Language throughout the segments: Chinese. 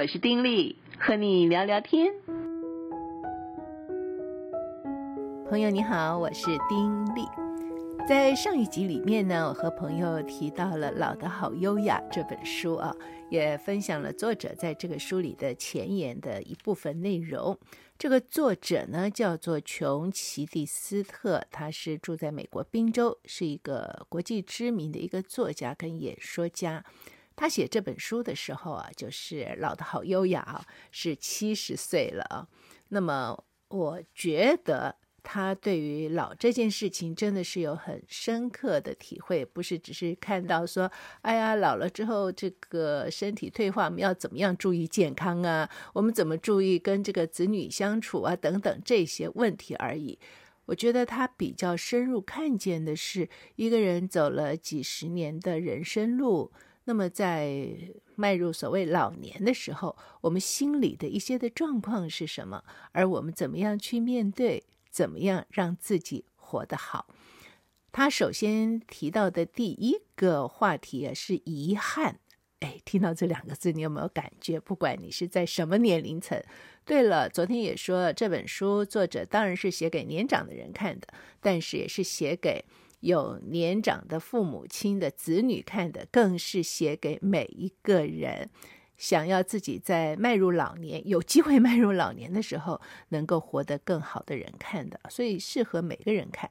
我是丁力，和你聊聊天。朋友你好，我是丁力。在上一集里面呢，我和朋友提到了《老的好优雅》这本书啊，也分享了作者在这个书里的前言的一部分内容。这个作者呢叫做琼·奇蒂斯特，他是住在美国宾州，是一个国际知名的一个作家跟演说家。他写这本书的时候啊，就是老的好优雅，是七十岁了啊。那么我觉得他对于老这件事情真的是有很深刻的体会，不是只是看到说，哎呀，老了之后这个身体退化，我们要怎么样注意健康啊？我们怎么注意跟这个子女相处啊？等等这些问题而已。我觉得他比较深入看见的是，一个人走了几十年的人生路。那么，在迈入所谓老年的时候，我们心里的一些的状况是什么？而我们怎么样去面对？怎么样让自己活得好？他首先提到的第一个话题啊，是遗憾。哎，听到这两个字，你有没有感觉？不管你是在什么年龄层。对了，昨天也说这本书作者当然是写给年长的人看的，但是也是写给。有年长的父母亲的子女看的，更是写给每一个人想要自己在迈入老年、有机会迈入老年的时候，能够活得更好的人看的，所以适合每个人看。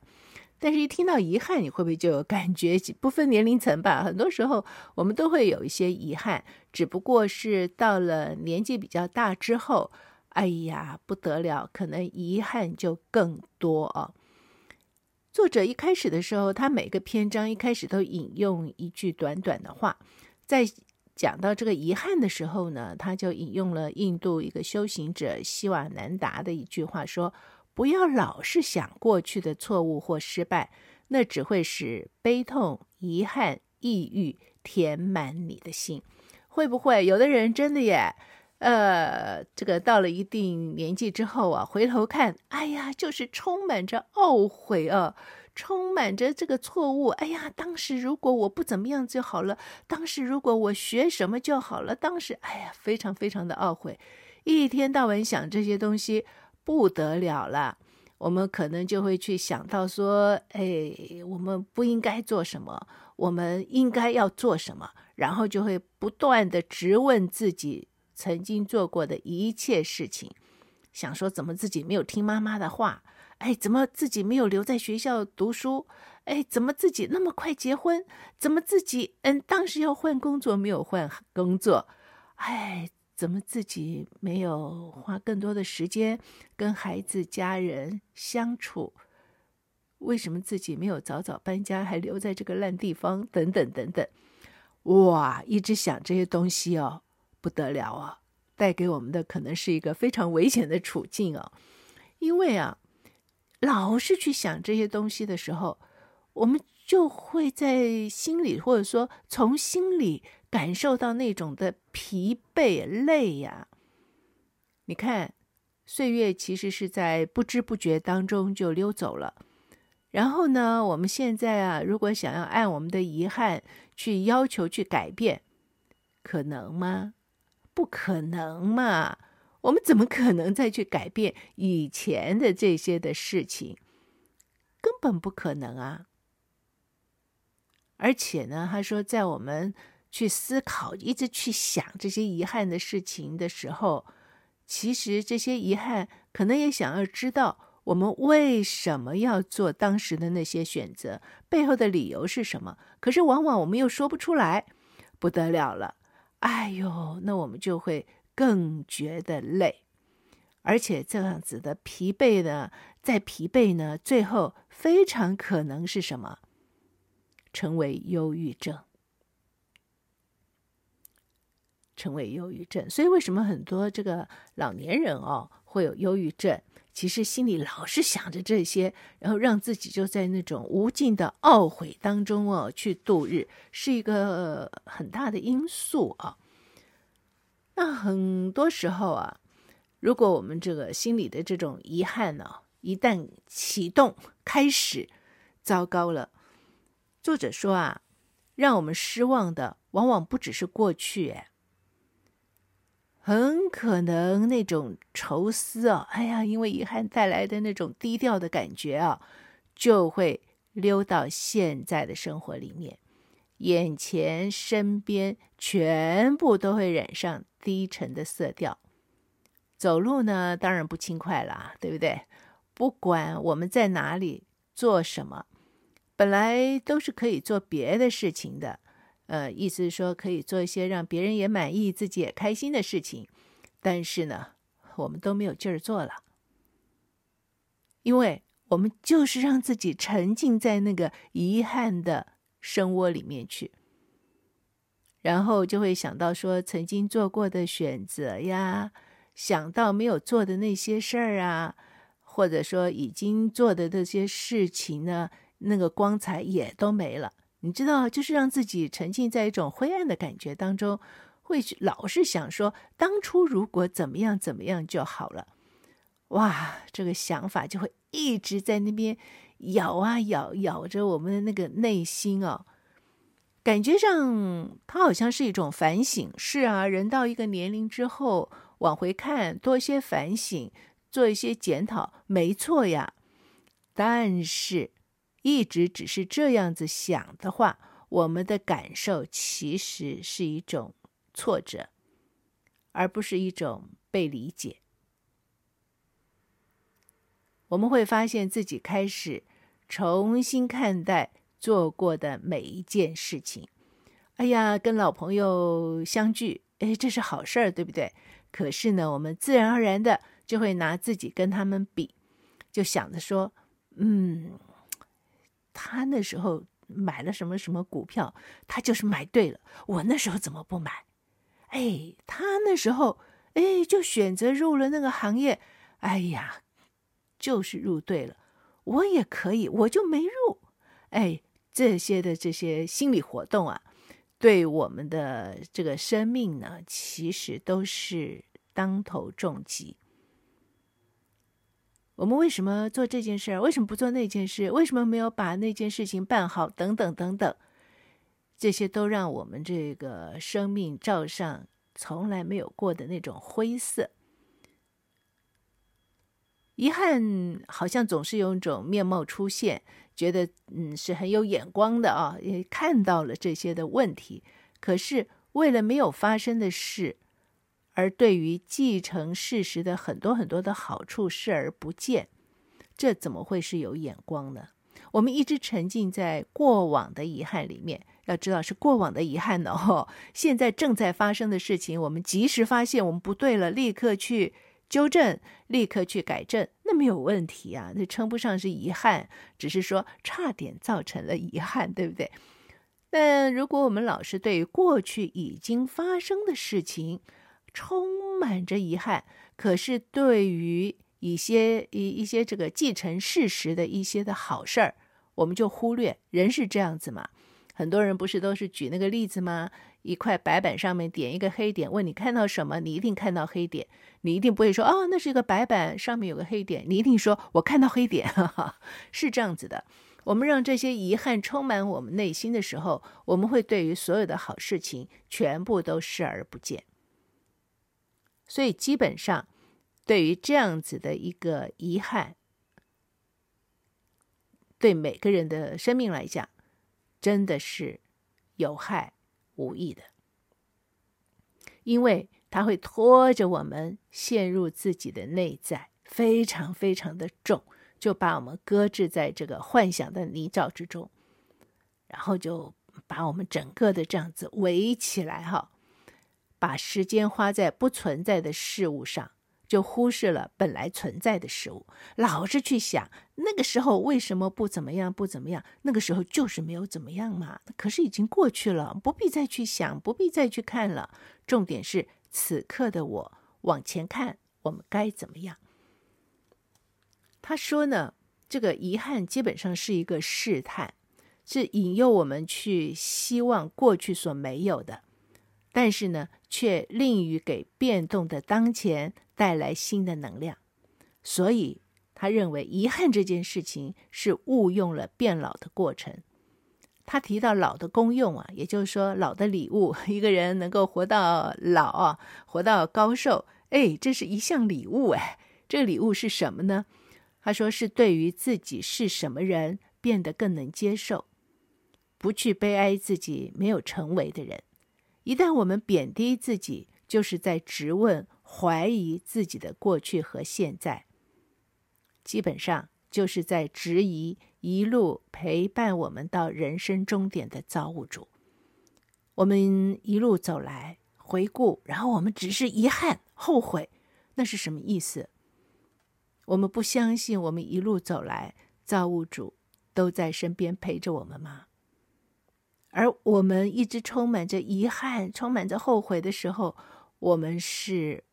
但是，一听到遗憾，你会不会就有感觉？不分年龄层吧，很多时候我们都会有一些遗憾，只不过是到了年纪比较大之后，哎呀，不得了，可能遗憾就更多啊。作者一开始的时候，他每个篇章一开始都引用一句短短的话，在讲到这个遗憾的时候呢，他就引用了印度一个修行者希瓦南达的一句话，说：“不要老是想过去的错误或失败，那只会使悲痛、遗憾、抑郁填满你的心。”会不会有的人真的耶？呃，这个到了一定年纪之后啊，回头看，哎呀，就是充满着懊悔啊，充满着这个错误。哎呀，当时如果我不怎么样就好了，当时如果我学什么就好了，当时，哎呀，非常非常的懊悔，一天到晚想这些东西不得了了。我们可能就会去想到说，哎，我们不应该做什么，我们应该要做什么，然后就会不断的质问自己。曾经做过的一切事情，想说怎么自己没有听妈妈的话？哎，怎么自己没有留在学校读书？哎，怎么自己那么快结婚？怎么自己嗯当时要换工作没有换工作？哎，怎么自己没有花更多的时间跟孩子家人相处？为什么自己没有早早搬家，还留在这个烂地方？等等等等，哇，一直想这些东西哦。不得了啊！带给我们的可能是一个非常危险的处境啊，因为啊，老是去想这些东西的时候，我们就会在心里，或者说从心里感受到那种的疲惫、累呀。你看，岁月其实是在不知不觉当中就溜走了。然后呢，我们现在啊，如果想要按我们的遗憾去要求去改变，可能吗？不可能嘛！我们怎么可能再去改变以前的这些的事情？根本不可能啊！而且呢，他说，在我们去思考、一直去想这些遗憾的事情的时候，其实这些遗憾可能也想要知道我们为什么要做当时的那些选择，背后的理由是什么。可是往往我们又说不出来，不得了了。哎呦，那我们就会更觉得累，而且这样子的疲惫呢，再疲惫呢，最后非常可能是什么？成为忧郁症，成为忧郁症。所以为什么很多这个老年人哦会有忧郁症？其实心里老是想着这些，然后让自己就在那种无尽的懊悔当中哦去度日，是一个很大的因素啊。那很多时候啊，如果我们这个心里的这种遗憾呢，一旦启动开始，糟糕了。作者说啊，让我们失望的往往不只是过去，很可能那种愁思啊，哎呀，因为遗憾带来的那种低调的感觉啊，就会溜到现在的生活里面，眼前身边全部都会染上低沉的色调。走路呢，当然不轻快了，对不对？不管我们在哪里做什么，本来都是可以做别的事情的。呃，意思是说可以做一些让别人也满意、自己也开心的事情，但是呢，我们都没有劲儿做了，因为我们就是让自己沉浸在那个遗憾的深窝里面去，然后就会想到说曾经做过的选择呀，想到没有做的那些事儿啊，或者说已经做的这些事情呢，那个光彩也都没了。你知道，就是让自己沉浸在一种灰暗的感觉当中，会老是想说，当初如果怎么样怎么样就好了。哇，这个想法就会一直在那边咬啊咬，咬着我们的那个内心哦。感觉上，它好像是一种反省。是啊，人到一个年龄之后，往回看，多一些反省，做一些检讨，没错呀。但是。一直只是这样子想的话，我们的感受其实是一种挫折，而不是一种被理解。我们会发现自己开始重新看待做过的每一件事情。哎呀，跟老朋友相聚，哎，这是好事儿，对不对？可是呢，我们自然而然的就会拿自己跟他们比，就想着说，嗯。他那时候买了什么什么股票，他就是买对了。我那时候怎么不买？哎，他那时候哎就选择入了那个行业，哎呀，就是入对了。我也可以，我就没入。哎，这些的这些心理活动啊，对我们的这个生命呢，其实都是当头重击。我们为什么做这件事？为什么不做那件事？为什么没有把那件事情办好？等等等等，这些都让我们这个生命罩上从来没有过的那种灰色。遗憾好像总是有一种面貌出现，觉得嗯是很有眼光的啊，也看到了这些的问题，可是为了没有发生的事。而对于既成事实的很多很多的好处视而不见，这怎么会是有眼光呢？我们一直沉浸在过往的遗憾里面，要知道是过往的遗憾呢。哦，现在正在发生的事情，我们及时发现我们不对了，立刻去纠正，立刻去改正，那没有问题啊，那称不上是遗憾，只是说差点造成了遗憾，对不对？但如果我们老是对于过去已经发生的事情，充满着遗憾，可是对于一些一一些这个既成事实的一些的好事儿，我们就忽略。人是这样子嘛？很多人不是都是举那个例子吗？一块白板上面点一个黑点，问你看到什么？你一定看到黑点，你一定不会说哦，那是一个白板上面有个黑点，你一定说我看到黑点，哈哈，是这样子的。我们让这些遗憾充满我们内心的时候，我们会对于所有的好事情全部都视而不见。所以，基本上，对于这样子的一个遗憾，对每个人的生命来讲，真的是有害无益的，因为它会拖着我们陷入自己的内在，非常非常的重，就把我们搁置在这个幻想的泥沼之中，然后就把我们整个的这样子围起来，哈。把时间花在不存在的事物上，就忽视了本来存在的事物。老是去想那个时候为什么不怎么样，不怎么样，那个时候就是没有怎么样嘛。可是已经过去了，不必再去想，不必再去看了。重点是此刻的我往前看，我们该怎么样？他说呢，这个遗憾基本上是一个试探，是引诱我们去希望过去所没有的。但是呢，却吝于给变动的当前带来新的能量，所以他认为遗憾这件事情是误用了变老的过程。他提到老的功用啊，也就是说老的礼物，一个人能够活到老啊，活到高寿，哎，这是一项礼物哎。这个礼物是什么呢？他说是对于自己是什么人变得更能接受，不去悲哀自己没有成为的人。一旦我们贬低自己，就是在质问、怀疑自己的过去和现在，基本上就是在质疑一路陪伴我们到人生终点的造物主。我们一路走来，回顾，然后我们只是遗憾、后悔，那是什么意思？我们不相信，我们一路走来，造物主都在身边陪着我们吗？而我们一直充满着遗憾、充满着后悔的时候，我们是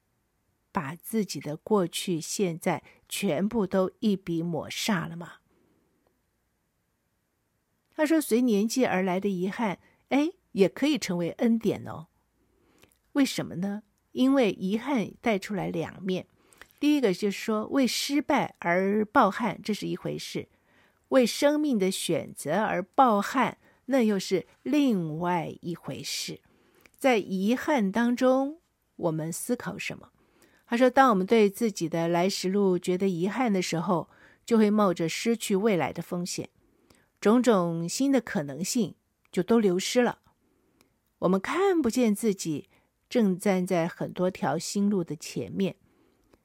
把自己的过去、现在全部都一笔抹煞了吗？他说：“随年纪而来的遗憾，哎，也可以成为恩典哦。为什么呢？因为遗憾带出来两面。”第一个就是说，为失败而抱憾，这是一回事；为生命的选择而抱憾，那又是另外一回事。在遗憾当中，我们思考什么？他说，当我们对自己的来时路觉得遗憾的时候，就会冒着失去未来的风险，种种新的可能性就都流失了。我们看不见自己正站在很多条新路的前面。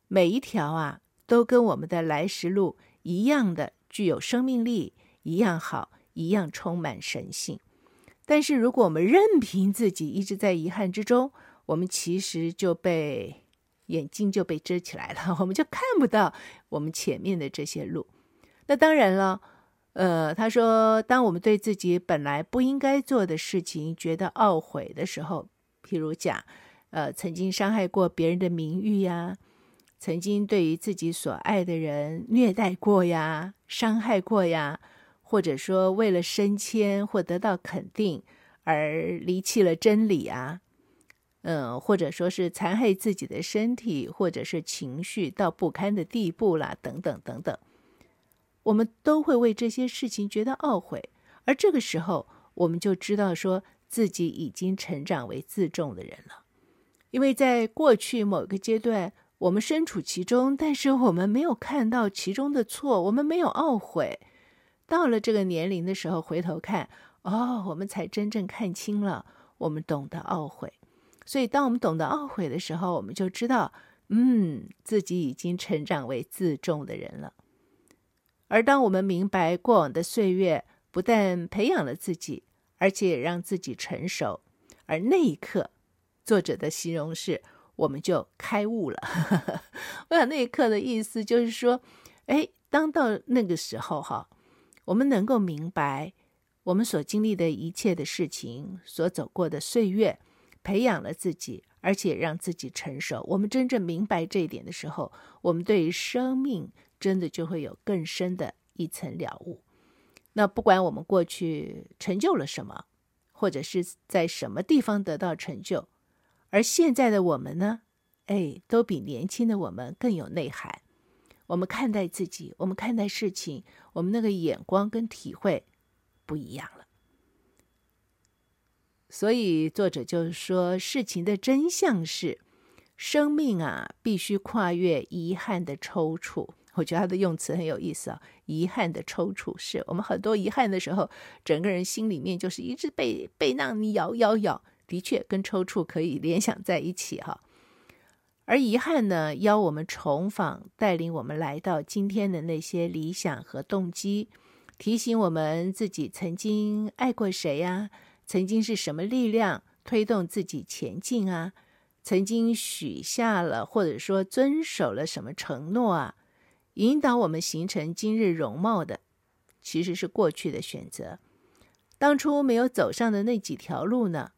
每一条啊，都跟我们的来时路一样的具有生命力，一样好，一样充满神性。但是，如果我们任凭自己一直在遗憾之中，我们其实就被眼睛就被遮起来了，我们就看不到我们前面的这些路。那当然了，呃，他说，当我们对自己本来不应该做的事情觉得懊悔的时候，譬如讲，呃，曾经伤害过别人的名誉呀。曾经对于自己所爱的人虐待过呀，伤害过呀，或者说为了升迁或得到肯定而离弃了真理啊，嗯，或者说是残害自己的身体或者是情绪到不堪的地步啦，等等等等，我们都会为这些事情觉得懊悔，而这个时候我们就知道说自己已经成长为自重的人了，因为在过去某个阶段。我们身处其中，但是我们没有看到其中的错，我们没有懊悔。到了这个年龄的时候，回头看，哦，我们才真正看清了，我们懂得懊悔。所以，当我们懂得懊悔的时候，我们就知道，嗯，自己已经成长为自重的人了。而当我们明白过往的岁月不但培养了自己，而且也让自己成熟，而那一刻，作者的形容是。我们就开悟了。我想那一刻的意思就是说，哎，当到那个时候哈，我们能够明白我们所经历的一切的事情，所走过的岁月，培养了自己，而且让自己成熟。我们真正明白这一点的时候，我们对于生命真的就会有更深的一层了悟。那不管我们过去成就了什么，或者是在什么地方得到成就。而现在的我们呢，哎，都比年轻的我们更有内涵。我们看待自己，我们看待事情，我们那个眼光跟体会不一样了。所以作者就是说，事情的真相是，生命啊，必须跨越遗憾的抽搐。我觉得他的用词很有意思啊，遗憾的抽搐，是我们很多遗憾的时候，整个人心里面就是一直被被那你咬咬咬。的确，跟抽搐可以联想在一起哈。而遗憾呢，邀我们重访，带领我们来到今天的那些理想和动机，提醒我们自己曾经爱过谁呀？曾经是什么力量推动自己前进啊？曾经许下了或者说遵守了什么承诺啊？引导我们形成今日容貌的，其实是过去的选择。当初没有走上的那几条路呢？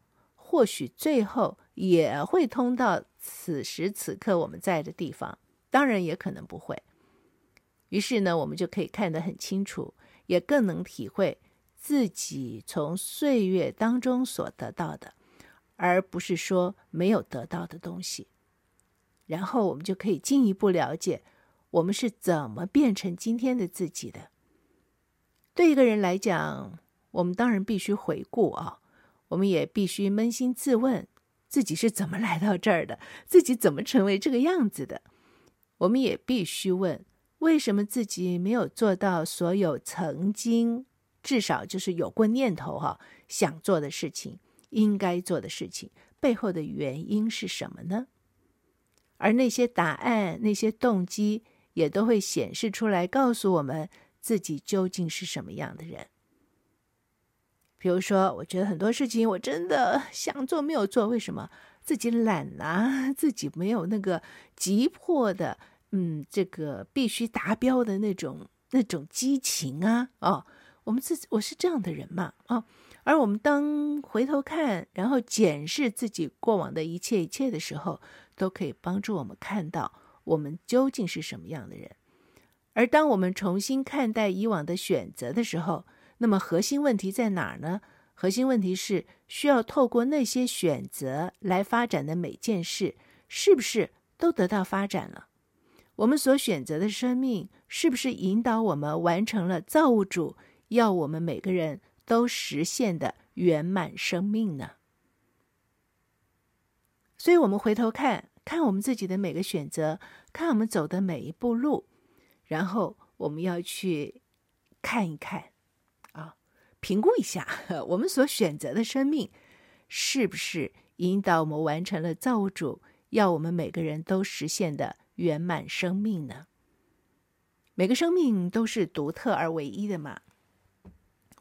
或许最后也会通到此时此刻我们在的地方，当然也可能不会。于是呢，我们就可以看得很清楚，也更能体会自己从岁月当中所得到的，而不是说没有得到的东西。然后我们就可以进一步了解，我们是怎么变成今天的自己的。对一个人来讲，我们当然必须回顾啊，我们也必须扪心自问，自己是怎么来到这儿的，自己怎么成为这个样子的。我们也必须问，为什么自己没有做到所有曾经至少就是有过念头哈、想做的事情，应该做的事情，背后的原因是什么呢？而那些答案、那些动机，也都会显示出来，告诉我们自己究竟是什么样的人。比如说，我觉得很多事情我真的想做没有做，为什么？自己懒啊，自己没有那个急迫的，嗯，这个必须达标的那种那种激情啊！哦，我们自己我是这样的人嘛，哦。而我们当回头看，然后检视自己过往的一切一切的时候，都可以帮助我们看到我们究竟是什么样的人。而当我们重新看待以往的选择的时候，那么核心问题在哪儿呢？核心问题是需要透过那些选择来发展的每件事，是不是都得到发展了？我们所选择的生命，是不是引导我们完成了造物主要我们每个人都实现的圆满生命呢？所以，我们回头看看我们自己的每个选择，看我们走的每一步路，然后我们要去看一看，评估一下 我们所选择的生命，是不是引导我们完成了造物主要我们每个人都实现的圆满生命呢？每个生命都是独特而唯一的嘛。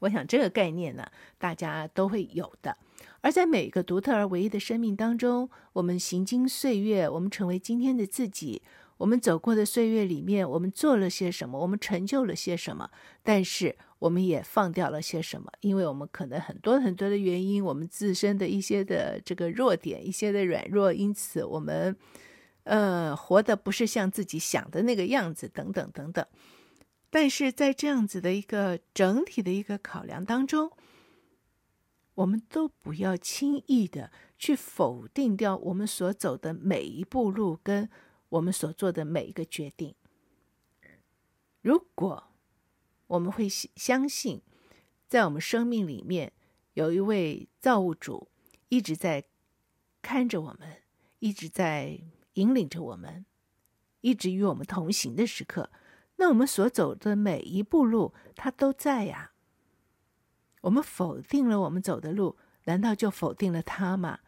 我想这个概念呢，大家都会有的。而在每个独特而唯一的生命当中，我们行经岁月，我们成为今天的自己。我们走过的岁月里面，我们做了些什么？我们成就了些什么？但是我们也放掉了些什么？因为我们可能很多很多的原因，我们自身的一些的这个弱点，一些的软弱，因此我们呃活得不是像自己想的那个样子，等等等等。但是在这样子的一个整体的一个考量当中，我们都不要轻易的去否定掉我们所走的每一步路，跟我们所做的每一个决定。如果我们会相信，在我们生命里面有一位造物主一直在看着我们，一直在引领着我们，一直与我们同行的时刻。那我们所走的每一步路，他都在呀。我们否定了我们走的路，难道就否定了他吗？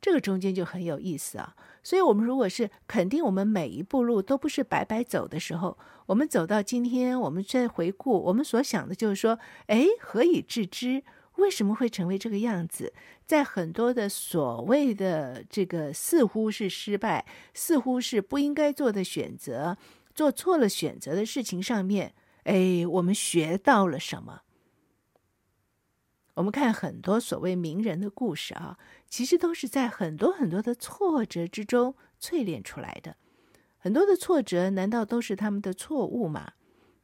这个中间就很有意思啊。所以，我们如果是肯定我们每一步路都不是白白走的时候，我们走到今天，我们再回顾，我们所想的就是说：哎，何以至之？为什么会成为这个样子？在很多的所谓的这个似乎是失败，似乎是不应该做的选择。做错了选择的事情上面，哎，我们学到了什么？我们看很多所谓名人的故事啊，其实都是在很多很多的挫折之中淬炼出来的。很多的挫折，难道都是他们的错误吗？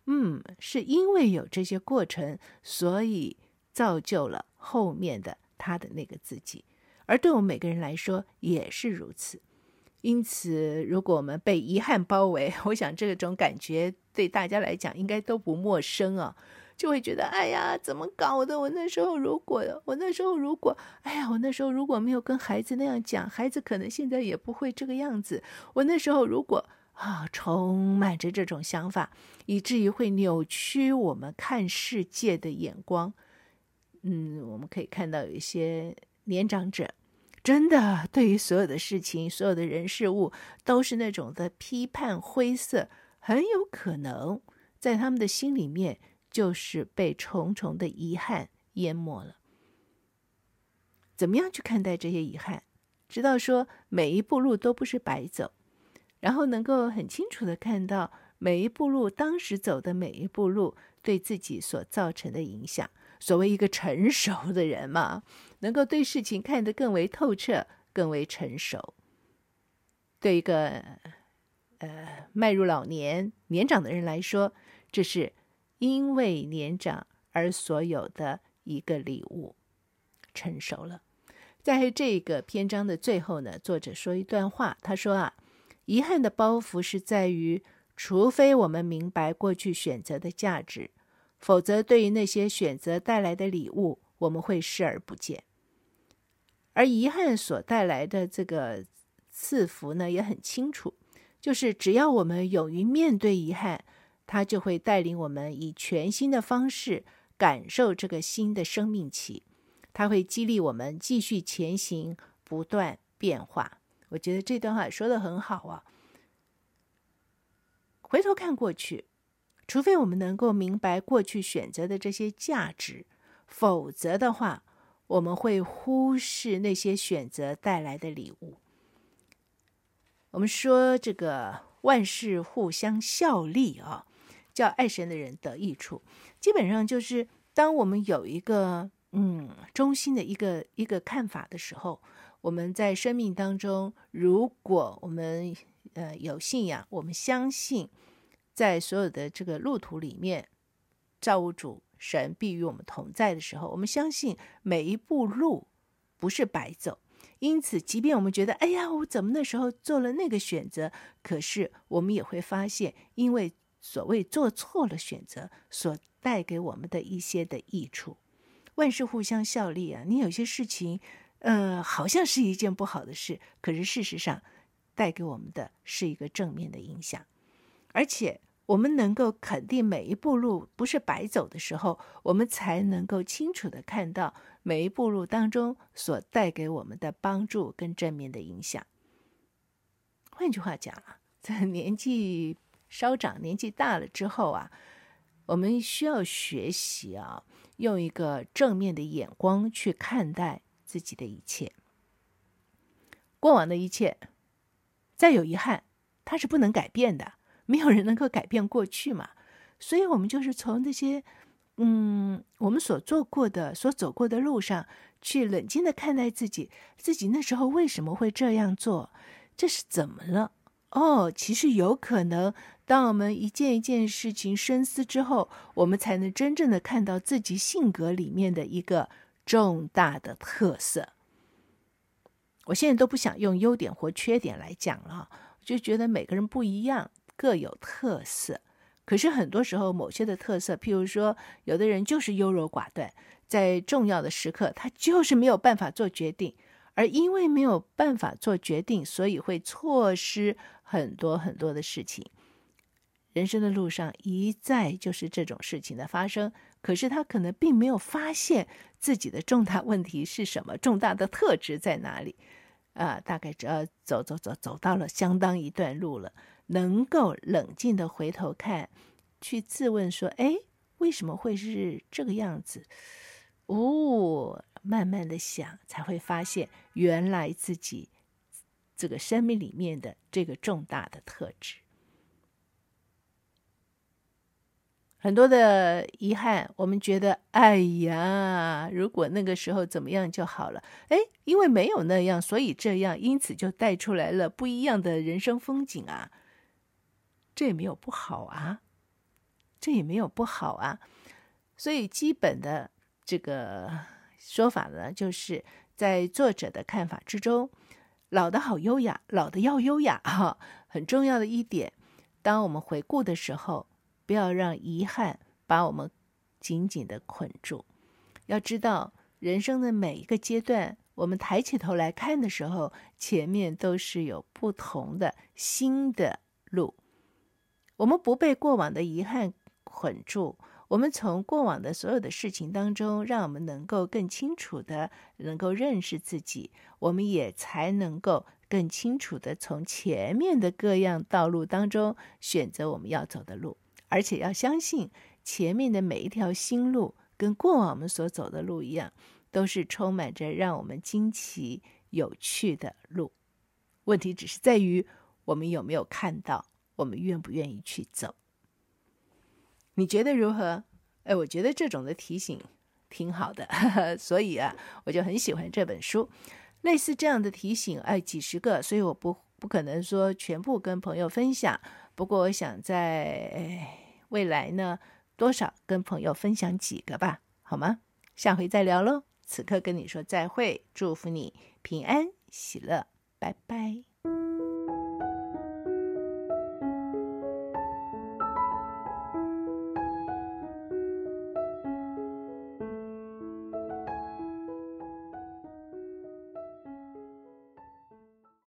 嗯，是因为有这些过程，所以造就了后面的他的那个自己。而对我们每个人来说，也是如此。因此，如果我们被遗憾包围，我想这种感觉对大家来讲应该都不陌生啊，就会觉得，哎呀，怎么搞的？我那时候如果，我那时候如果，哎呀，我那时候如果没有跟孩子那样讲，孩子可能现在也不会这个样子。我那时候如果啊，充满着这种想法，以至于会扭曲我们看世界的眼光。嗯，我们可以看到有一些年长者。真的，对于所有的事情、所有的人事物，都是那种的批判、灰色，很有可能在他们的心里面，就是被重重的遗憾淹没了。怎么样去看待这些遗憾？知道说每一步路都不是白走，然后能够很清楚的看到每一步路当时走的每一步路对自己所造成的影响。所谓一个成熟的人嘛，能够对事情看得更为透彻、更为成熟。对一个呃迈入老年、年长的人来说，这是因为年长而所有的一个礼物，成熟了。在这个篇章的最后呢，作者说一段话，他说啊，遗憾的包袱是在于，除非我们明白过去选择的价值。否则对于那些选择带来的礼物，我们会视而不见。而遗憾所带来的这个赐福呢，也很清楚，就是只要我们勇于面对遗憾，它就会带领我们以全新的方式感受这个新的生命期，它会激励我们继续前行，不断变化。我觉得这段话说得很好啊。回头看过去，除非我们能够明白过去选择的这些价值，否则的话，我们会忽视那些选择带来的礼物。我们说这个万事互相效力啊，叫爱神的人得益处。基本上就是当我们有一个嗯中心的一个一个看法的时候，我们在生命当中，如果我们呃，有信仰，我们相信，在所有的这个路途里面，造物主神必与我们同在的时候，我们相信每一步路不是白走。因此，即便我们觉得，哎呀，我怎么那时候做了那个选择？可是，我们也会发现，因为所谓做错了选择所带给我们的一些的益处，万事互相效力啊！你有些事情，呃，好像是一件不好的事，可是事实上，带给我们的是一个正面的影响，而且我们能够肯定每一步路不是白走的时候，我们才能够清楚地看到每一步路当中所带给我们的帮助跟正面的影响。换句话讲啊，在年纪稍长、年纪大了之后啊，我们需要学习啊，用一个正面的眼光去看待自己的一切，过往的一切。再有遗憾，它是不能改变的，没有人能够改变过去嘛。所以，我们就是从这些，嗯，我们所做过的、所走过的路上去冷静的看待自己，自己那时候为什么会这样做？这是怎么了？哦，其实有可能，当我们一件一件事情深思之后，我们才能真正的看到自己性格里面的一个重大的特色。我现在都不想用优点或缺点来讲了，就觉得每个人不一样，各有特色。可是很多时候，某些的特色，譬如说，有的人就是优柔寡断，在重要的时刻，他就是没有办法做决定，而因为没有办法做决定，所以会错失很多很多的事情。人生的路上一再就是这种事情的发生，可是他可能并没有发现自己的重大问题是什么，重大的特质在哪里。啊，大概只要走走走走到了相当一段路了，能够冷静的回头看，去自问说：“哎，为什么会是这个样子？”哦，慢慢的想，才会发现原来自己这个生命里面的这个重大的特质。很多的遗憾，我们觉得，哎呀，如果那个时候怎么样就好了。哎，因为没有那样，所以这样，因此就带出来了不一样的人生风景啊。这也没有不好啊，这也没有不好啊。所以基本的这个说法呢，就是在作者的看法之中，老的好优雅，老的要优雅哈。很重要的一点，当我们回顾的时候。不要让遗憾把我们紧紧的捆住。要知道，人生的每一个阶段，我们抬起头来看的时候，前面都是有不同的新的路。我们不被过往的遗憾捆住，我们从过往的所有的事情当中，让我们能够更清楚的能够认识自己，我们也才能够更清楚的从前面的各样道路当中选择我们要走的路。而且要相信，前面的每一条新路，跟过往我们所走的路一样，都是充满着让我们惊奇、有趣的路。问题只是在于，我们有没有看到，我们愿不愿意去走？你觉得如何？哎，我觉得这种的提醒挺好的，所以啊，我就很喜欢这本书。类似这样的提醒，哎，几十个，所以我不不可能说全部跟朋友分享。不过，我想在未来呢，多少跟朋友分享几个吧，好吗？下回再聊喽。此刻跟你说再会，祝福你平安喜乐，拜拜。